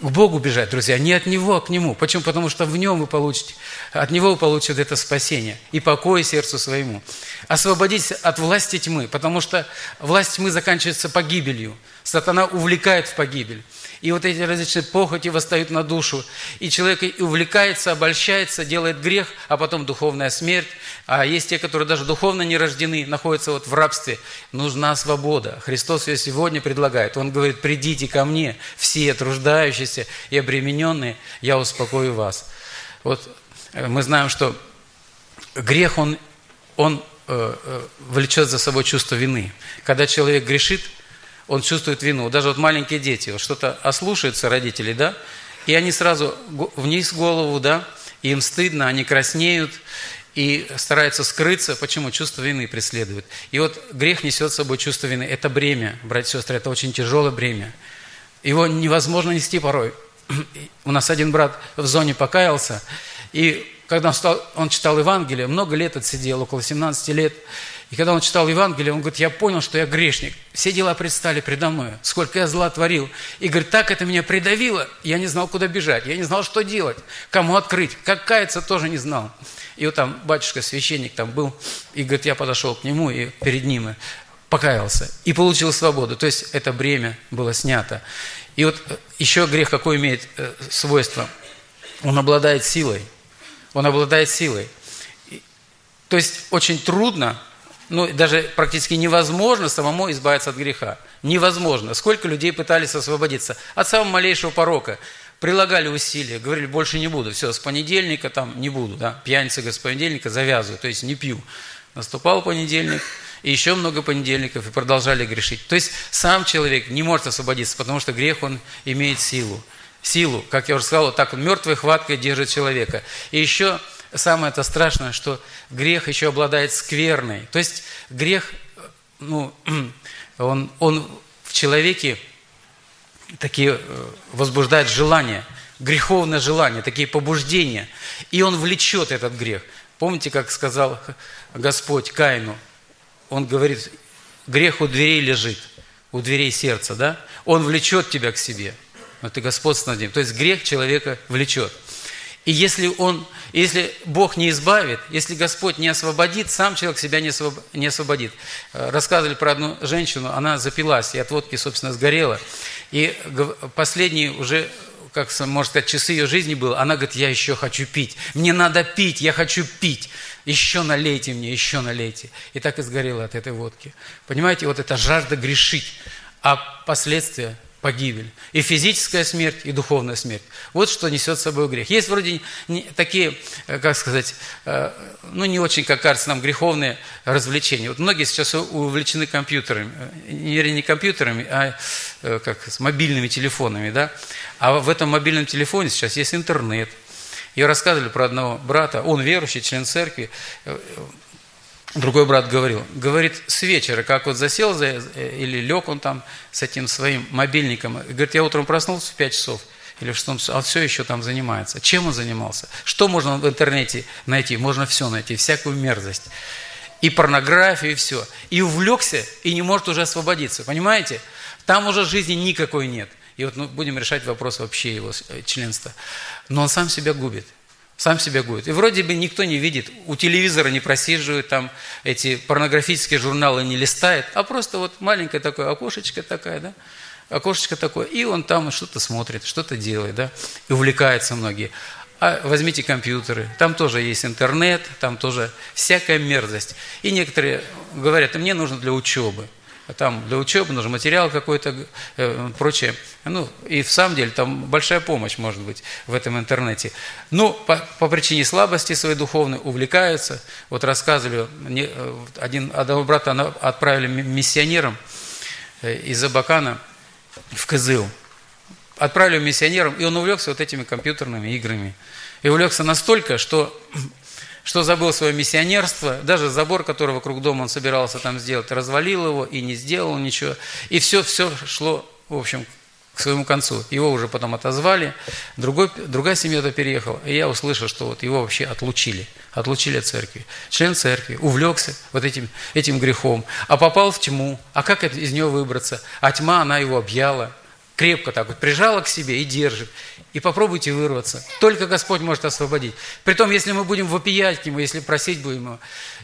К Богу бежать, друзья, не от Него, а к Нему. Почему? Потому что в Нем вы получите, от Него вы получите это спасение и покой сердцу своему. Освободитесь от власти тьмы, потому что власть тьмы заканчивается погибелью. Сатана увлекает в погибель. И вот эти различные похоти восстают на душу. И человек и увлекается, обольщается, делает грех, а потом духовная смерть. А есть те, которые даже духовно не рождены, находятся вот в рабстве. Нужна свобода. Христос ее сегодня предлагает. Он говорит, придите ко мне, все труждающиеся и обремененные, я успокою вас. Вот э, мы знаем, что грех, он, он влечет за собой чувство вины. Когда человек грешит – он чувствует вину. Даже вот маленькие дети, вот что-то ослушаются родителей, да, и они сразу вниз голову, да, им стыдно, они краснеют и стараются скрыться. Почему? Чувство вины преследует. И вот грех несет с собой чувство вины. Это бремя, братья и сестры, это очень тяжелое бремя. Его невозможно нести порой. <clears throat> У нас один брат в зоне покаялся, и когда он, стал, он читал Евангелие, много лет отсидел, около 17 лет, и когда он читал Евангелие, он говорит, я понял, что я грешник. Все дела предстали предо мной, сколько я зла творил. И говорит, так это меня придавило, я не знал, куда бежать, я не знал, что делать, кому открыть, как каяться тоже не знал. И вот там батюшка, священник там был, и говорит, я подошел к нему и перед ним покаялся и получил свободу. То есть это бремя было снято. И вот э, еще грех какой имеет э, свойство? Он обладает силой. Он обладает силой. То есть очень трудно ну, даже практически невозможно самому избавиться от греха. Невозможно. Сколько людей пытались освободиться от самого малейшего порока. прилагали усилия, говорили, больше не буду, все, с понедельника там не буду, да, пьяница с понедельника завязываю, то есть не пью. Наступал понедельник, и еще много понедельников, и продолжали грешить. То есть сам человек не может освободиться, потому что грех, он имеет силу. Силу, как я уже сказал, вот так мертвой хваткой держит человека. И еще самое это страшное, что грех еще обладает скверной. То есть грех, ну, <clears throat> он, он в человеке такие э, возбуждает желания, греховное желание, такие побуждения. И он влечет этот грех. Помните, как сказал Господь Каину? Он говорит, грех у дверей лежит, у дверей сердца, да? Он влечет тебя к себе. Но ты господство над ним. То есть грех человека влечет. И если, он, если Бог не избавит, если Господь не освободит, сам человек себя не, не освободит. Э, рассказывали про одну женщину, она запилась и от водки, собственно, сгорела. И последние уже, как можно сказать, часы ее жизни было, она говорит, я еще хочу пить. Мне надо пить, я хочу пить. Еще налейте мне, еще налейте. И так и сгорела от этой водки. Понимаете, вот эта жажда грешить, а последствия погибель. И физическая смерть, и духовная смерть. Вот что несет с собой грех. Есть вроде такие, э, как сказать, э, ну не очень, как кажется нам, греховные развлечения. Вот многие сейчас увлечены компьютерами. Э, не, не компьютерами, а как, с мобильными телефонами. Да? А в этом мобильном телефоне сейчас есть интернет. Ее рассказывали про одного брата, он верующий, член церкви, другой брат говорил, говорит, с вечера, как вот засел за, или лег он там с этим своим мобильником, говорит, я утром проснулся в 5 часов, или в 6 а все еще там занимается. Чем он занимался? Что можно в интернете найти? Можно все найти, всякую мерзость. И порнографию, и все. И увлекся, и не может уже освободиться. Понимаете? Там уже жизни никакой нет. И вот мы будем решать вопрос вообще его э, членства. Но он сам себя губит сам себя губит. И вроде бы никто не видит, у телевизора не просиживают, там эти порнографические журналы не листает, а просто вот маленькое такое окошечко такая, да, окошечко такое, и он там что-то смотрит, что-то делает, да, и увлекаются многие. А возьмите компьютеры, там тоже есть интернет, там тоже всякая мерзость. И некоторые говорят, мне нужно для учебы там для учебы нужен материал какой-то, э, прочее. Ну, и в самом деле там большая помощь может быть в этом интернете. Ну, по, по причине слабости своей духовной увлекаются. Вот рассказывали, не, э, один, одного брата отправили миссионером э, из Абакана в Кызыл. Отправили миссионером, и он увлекся вот этими компьютерными играми. И увлекся настолько, что что забыл свое миссионерство, даже забор, который вокруг дома он собирался там сделать, развалил его и не сделал ничего. И все, все шло, в общем, к своему концу. Его уже потом отозвали, другой, другая семья-то переехала, и я услышал, что вот его вообще отлучили, отлучили от церкви. Член церкви увлекся вот этим, этим грехом, а попал в тьму. А как из нее выбраться? А тьма, она его объяла, крепко так вот прижала к себе и держит и попробуйте вырваться. Только Господь может освободить. Притом, если мы будем вопиять к Нему, если просить будем Его.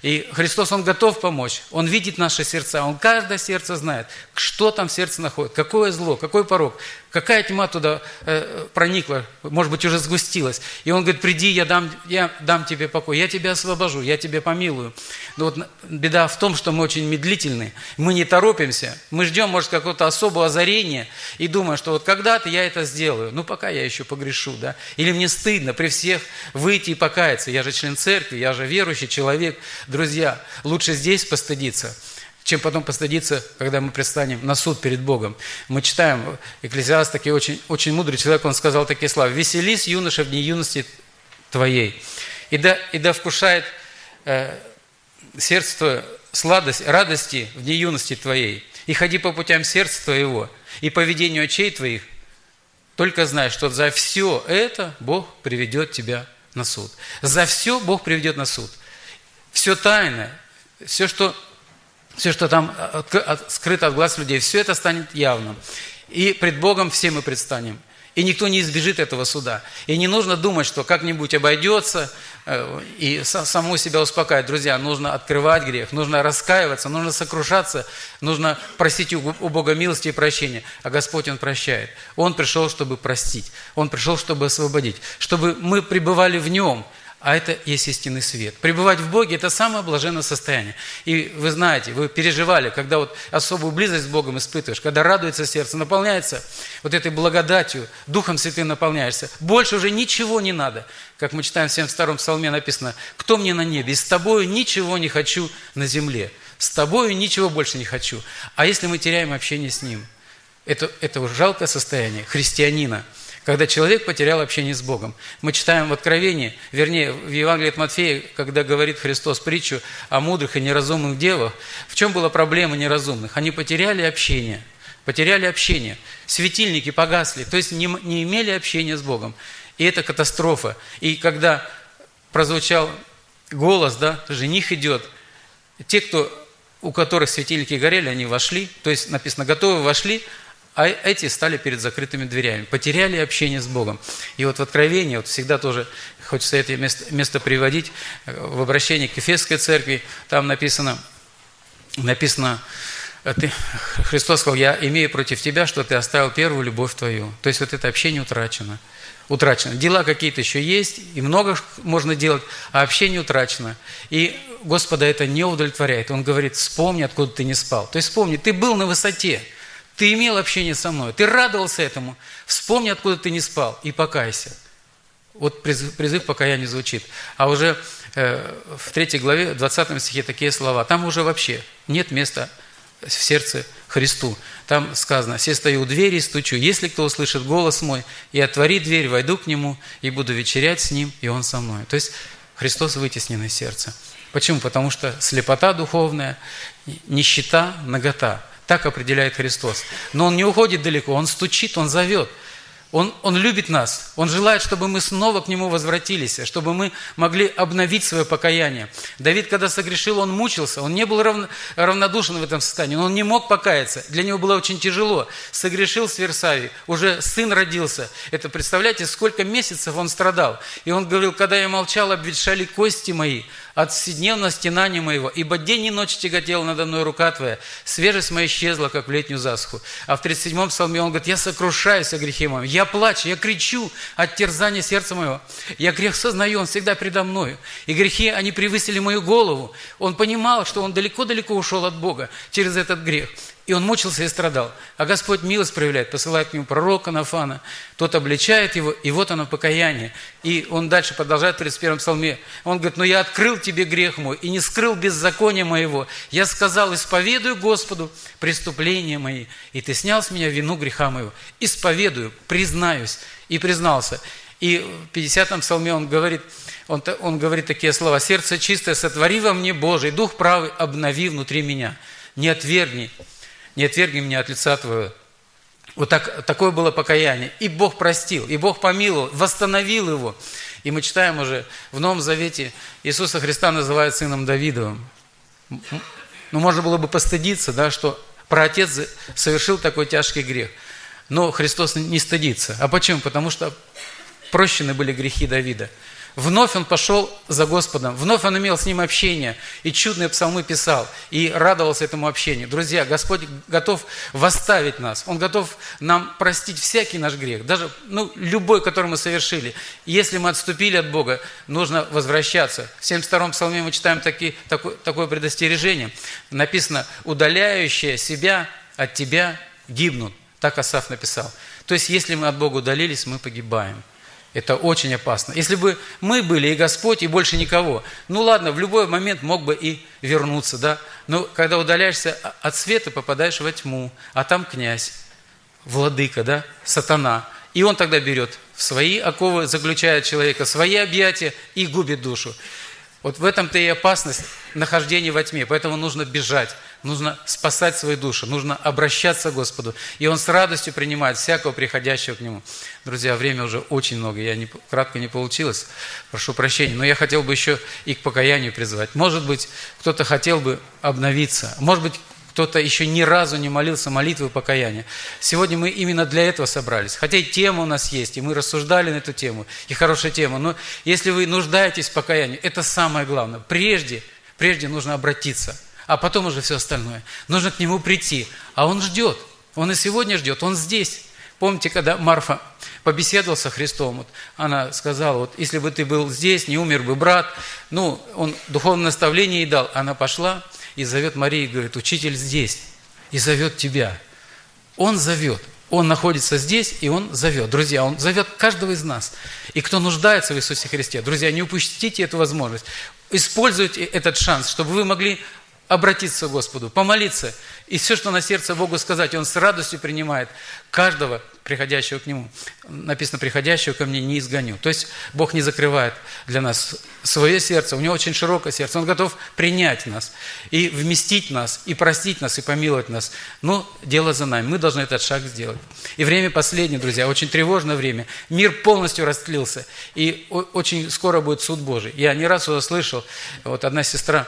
И Христос, Он готов помочь. Он видит наши сердца. Он каждое сердце знает, что там в сердце находит, какое зло, какой порог, какая тьма туда э, проникла, может быть, уже сгустилась. И Он говорит, приди, я дам, я дам тебе покой, я тебя освобожу, я тебя помилую. Но вот беда в том, что мы очень медлительны, мы не торопимся, мы ждем, может, какого-то особого озарения и думаем, что вот когда-то я это сделаю, ну, пока я еще погрешу, да, или мне стыдно при всех выйти и покаяться, я же член церкви, я же верующий человек, Друзья, лучше здесь постыдиться, чем потом постыдиться, когда мы предстанем на суд перед Богом. Мы читаем, Экклезиаст такой очень, очень мудрый человек, он сказал такие слова. «Веселись, юноша, в дни юности твоей, и да, и да вкушает э, сердце твое сладость, радости в дни юности твоей, и ходи по путям сердца твоего, и по ведению очей твоих, только знай, что за все это Бог приведет тебя на суд. За все Бог приведет на суд все тайное, все, что, все, что там скрыто от глаз людей, все это станет явным. И пред Богом все мы предстанем. И никто не избежит этого суда. И не нужно думать, что как-нибудь обойдется, э, и саму себя успокаивать. Друзья, нужно открывать грех, нужно раскаиваться, нужно сокрушаться, нужно просить у Бога милости и прощения. А Господь, Он прощает. Он пришел, чтобы простить. Он пришел, чтобы освободить. Чтобы мы пребывали в Нем, а это есть истинный свет. Пребывать в Боге – это самое блаженное состояние. И вы знаете, вы переживали, когда вот особую близость с Богом испытываешь, когда радуется сердце, наполняется вот этой благодатью, Духом Святым наполняешься. Больше уже ничего не надо. Как мы читаем в 72-м псалме написано, «Кто мне на небе? И с тобою ничего не хочу на земле. С тобою ничего больше не хочу». А если мы теряем общение с Ним? Это, это жалкое состояние христианина – когда человек потерял общение с Богом. Мы читаем в Откровении, вернее, в Евангелии от Матфея, когда говорит Христос притчу о мудрых и неразумных девах, в чем была проблема неразумных? Они потеряли общение, потеряли общение, светильники погасли, то есть не, не имели общения с Богом. И это катастрофа. И когда прозвучал голос, да, жених идет, те, кто, у которых светильники горели, они вошли, то есть написано, готовы вошли, а эти стали перед закрытыми дверями, потеряли общение с Богом. И вот в Откровении, вот всегда тоже хочется это место, место приводить, в обращении к Ефесской церкви, там написано, написано, ты, Христос сказал, я имею против тебя, что ты оставил первую любовь твою. То есть вот это общение утрачено. Утрачено. Дела какие-то еще есть, и много можно делать, а общение утрачено. И Господа это не удовлетворяет. Он говорит, вспомни, откуда ты не спал. То есть вспомни, ты был на высоте, ты имел общение со мной, ты радовался этому. Вспомни, откуда ты не спал, и покайся. Вот призыв, призыв покаяния звучит. А уже э, в третьей главе, 20 стихе такие слова. Там уже вообще нет места в сердце Христу. Там сказано, «Все стою у двери и стучу. Если кто услышит голос мой, и отворит дверь, войду к нему, и буду вечерять с ним, и он со мной». То есть Христос вытеснен из сердца. Почему? Потому что слепота духовная, нищета, нагота – так определяет Христос. Но Он не уходит далеко, Он стучит, Он зовет. Он, он любит нас. Он желает, чтобы мы снова к Нему возвратились, чтобы мы могли обновить свое покаяние. Давид, когда согрешил, он мучился. Он не был равно, равнодушен в этом состоянии. Но он не мог покаяться. Для него было очень тяжело. Согрешил с Версавии. Уже сын родился. Это, представляете, сколько месяцев он страдал. И он говорил, когда я молчал, обветшали кости мои от вседневного стенания моего, ибо день и ночь тяготела надо мной рука Твоя, свежесть моя исчезла, как в летнюю засуху. А в 37-м псалме он говорит, я сокрушаюсь о грехе моем, я плачу, я кричу от терзания сердца моего. Я грех сознаю, он всегда предо мною. И грехи, они превысили мою голову. Он понимал, что он далеко-далеко ушел от Бога через этот грех. И он мучился и страдал. А Господь милость проявляет, посылает к нему пророка Нафана. Тот обличает его, и вот оно покаяние. И он дальше продолжает в 31 псалме. Он говорит, но я открыл тебе грех мой и не скрыл беззакония моего. Я сказал, исповедую Господу преступления мои, и ты снял с меня вину греха моего. Исповедую, признаюсь. И признался. И в 50-м псалме он говорит, он, он говорит такие слова. «Сердце чистое сотвори во мне, Божий, дух правый обнови внутри меня. Не отвергни не отвергни меня от лица Твоего. Вот так, такое было покаяние. И Бог простил, и Бог помиловал, восстановил его. И мы читаем уже в Новом Завете, Иисуса Христа называют сыном Давидовым. Ну, можно было бы постыдиться, да, что праотец совершил такой тяжкий грех. Но Христос не стыдится. А почему? Потому что прощены были грехи Давида. Вновь он пошел за Господом, вновь он имел с ним общение, и чудные псалмы писал, и радовался этому общению. Друзья, Господь готов восставить нас, Он готов нам простить всякий наш грех, даже ну, любой, который мы совершили. Если мы отступили от Бога, нужно возвращаться. В 72-м псалме мы читаем таки, такое, такое предостережение. Написано, удаляющие себя от тебя гибнут. Так Асаф написал. То есть, если мы от Бога удалились, мы погибаем. Это очень опасно. Если бы мы были и Господь, и больше никого, ну ладно, в любой момент мог бы и вернуться, да. Но когда удаляешься от света, попадаешь во тьму, а там князь, владыка, да, сатана. И он тогда берет в свои оковы, заключает человека, свои объятия и губит душу. Вот в этом-то и опасность нахождения во тьме. Поэтому нужно бежать, нужно спасать свою душу, нужно обращаться к Господу. И Он с радостью принимает всякого приходящего к Нему. Друзья, время уже очень много, я не, кратко не получилось, прошу прощения. Но я хотел бы еще и к покаянию призвать. Может быть, кто-то хотел бы обновиться. Может быть, кто-то еще ни разу не молился молитвы покаяния. Сегодня мы именно для этого собрались. Хотя и тема у нас есть, и мы рассуждали на эту тему, и хорошая тема. Но если вы нуждаетесь в покаянии, это самое главное. Прежде, прежде нужно обратиться, а потом уже все остальное. Нужно к Нему прийти. А Он ждет. Он и сегодня ждет. Он здесь. Помните, когда Марфа побеседовал со Христом, вот она сказала, вот если бы ты был здесь, не умер бы брат, ну, он духовное наставление ей дал. Она пошла и зовет Марию и говорит, учитель здесь, и зовет тебя. Он зовет. Он находится здесь, и Он зовет. Друзья, Он зовет каждого из нас. И кто нуждается в Иисусе Христе, друзья, не упустите эту возможность. Используйте этот шанс, чтобы вы могли обратиться к Господу, помолиться. И все, что на сердце Богу сказать, Он с радостью принимает каждого, приходящего к Нему. Написано, приходящего ко мне не изгоню. То есть Бог не закрывает для нас свое сердце, у Него очень широкое сердце. Он готов принять нас и вместить нас, и простить нас, и помиловать нас. Но дело за нами, мы должны этот шаг сделать. И время последнее, друзья, очень тревожное время. Мир полностью растлился, и очень скоро будет суд Божий. Я не раз уже слышал, вот одна сестра,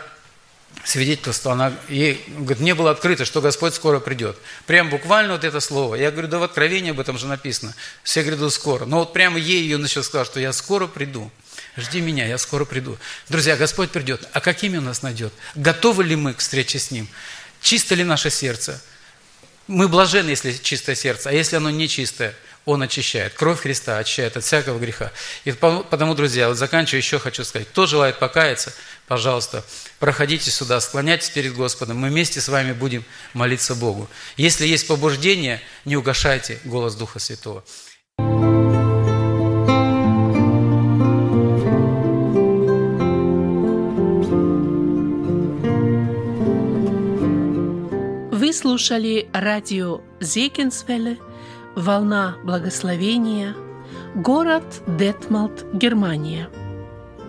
свидетельство, она, ей говорит, мне было открыто, что Господь скоро придет. Прям буквально вот это слово. Я говорю, да в Откровении об этом же написано. Все гряду скоро. Но вот прямо ей ее начал сказать, что я скоро приду. Жди меня, я скоро приду. Друзья, Господь придет. А какими Он нас найдет? Готовы ли мы к встрече с Ним? Чисто ли наше сердце? Мы блажены, если чистое сердце, а если оно не чистое – он очищает. Кровь Христа очищает от всякого греха. И потому, друзья, вот заканчиваю, еще хочу сказать. Кто желает покаяться, пожалуйста, проходите сюда, склоняйтесь перед Господом. Мы вместе с вами будем молиться Богу. Если есть побуждение, не угашайте голос Духа Святого. Вы слушали радио Зекинсвелле Волна благословения. Город Детмалт, Германия.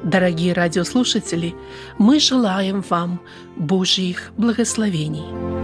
Дорогие радиослушатели, мы желаем вам Божьих благословений.